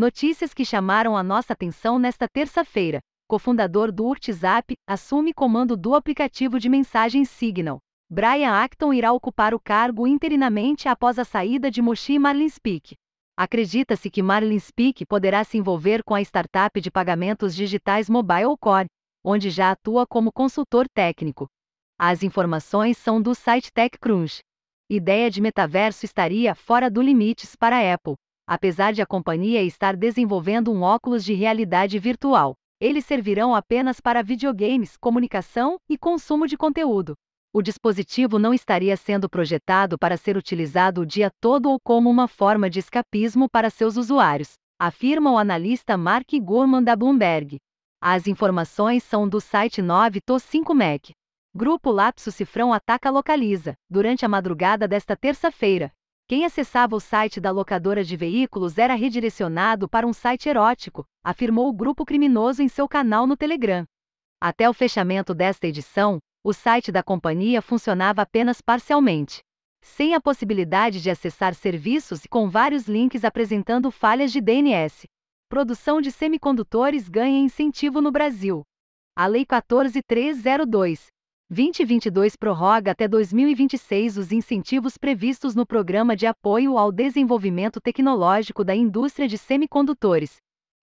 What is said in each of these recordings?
Notícias que chamaram a nossa atenção nesta terça-feira. Cofundador do WhatsApp assume comando do aplicativo de mensagens Signal. Brian Acton irá ocupar o cargo interinamente após a saída de Moshi Marlinspeak. Acredita-se que Marlinspeak poderá se envolver com a startup de pagamentos digitais Mobile Core, onde já atua como consultor técnico. As informações são do site TechCrunch. Ideia de metaverso estaria fora do limites para Apple, apesar de a companhia estar desenvolvendo um óculos de realidade virtual. Eles servirão apenas para videogames, comunicação e consumo de conteúdo. O dispositivo não estaria sendo projetado para ser utilizado o dia todo ou como uma forma de escapismo para seus usuários, afirma o analista Mark Gurman da Bloomberg. As informações são do site 9to5Mac. Grupo Lapso Cifrão ataca Localiza, durante a madrugada desta terça-feira. Quem acessava o site da locadora de veículos era redirecionado para um site erótico, afirmou o grupo criminoso em seu canal no Telegram. Até o fechamento desta edição, o site da companhia funcionava apenas parcialmente, sem a possibilidade de acessar serviços e com vários links apresentando falhas de DNS. Produção de semicondutores ganha incentivo no Brasil. A Lei 14302 2022 prorroga até 2026 os incentivos previstos no Programa de Apoio ao Desenvolvimento Tecnológico da Indústria de Semicondutores.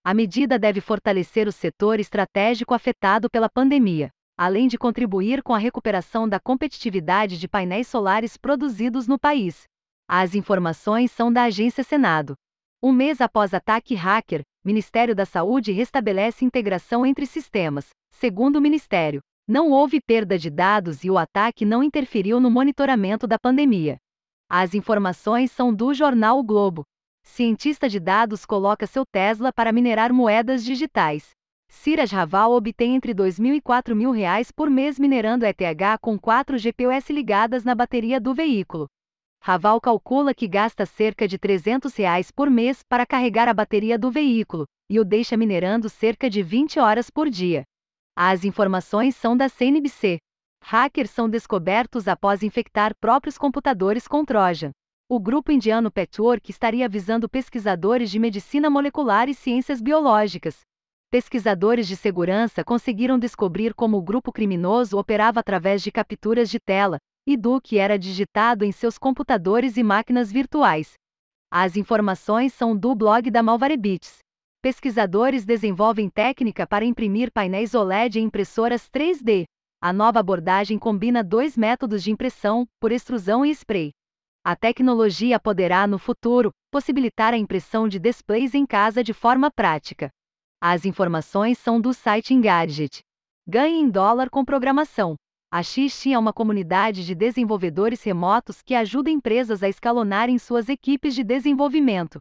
A medida deve fortalecer o setor estratégico afetado pela pandemia além de contribuir com a recuperação da competitividade de painéis solares produzidos no país. As informações são da Agência Senado. Um mês após ataque hacker, Ministério da Saúde restabelece integração entre sistemas. Segundo o Ministério, não houve perda de dados e o ataque não interferiu no monitoramento da pandemia. As informações são do jornal o Globo. Cientista de dados coloca seu Tesla para minerar moedas digitais. Siraj Raval obtém entre 2 mil e 4 mil reais por mês minerando ETH com 4 GPUs ligadas na bateria do veículo. Raval calcula que gasta cerca de 300 reais por mês para carregar a bateria do veículo, e o deixa minerando cerca de 20 horas por dia. As informações são da CNBC. Hackers são descobertos após infectar próprios computadores com Trojan. O grupo indiano Petwork estaria avisando pesquisadores de medicina molecular e ciências biológicas, pesquisadores de segurança conseguiram descobrir como o grupo criminoso operava através de capturas de tela e do que era digitado em seus computadores e máquinas virtuais. As informações são do blog da Malvarebits. Pesquisadores desenvolvem técnica para imprimir painéis OLED em impressoras 3D. A nova abordagem combina dois métodos de impressão, por extrusão e spray. A tecnologia poderá, no futuro, possibilitar a impressão de displays em casa de forma prática. As informações são do site Engadget. Ganhe em dólar com programação. A XT é uma comunidade de desenvolvedores remotos que ajuda empresas a escalonarem suas equipes de desenvolvimento.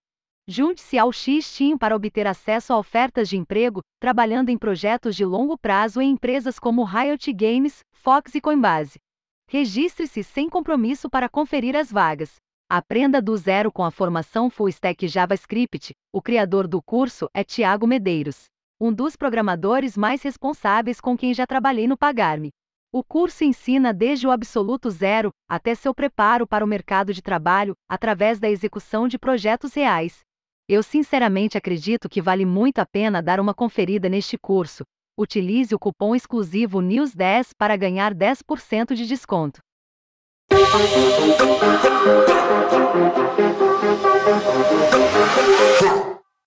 Junte-se ao X-Team para obter acesso a ofertas de emprego, trabalhando em projetos de longo prazo em empresas como Riot Games, Fox e Coinbase. Registre-se sem compromisso para conferir as vagas. Aprenda do zero com a formação Full Stack JavaScript. O criador do curso é Tiago Medeiros, um dos programadores mais responsáveis com quem já trabalhei no Pagarme. O curso ensina desde o absoluto zero até seu preparo para o mercado de trabalho, através da execução de projetos reais. Eu sinceramente acredito que vale muito a pena dar uma conferida neste curso. Utilize o cupom exclusivo NEWS10 para ganhar 10% de desconto.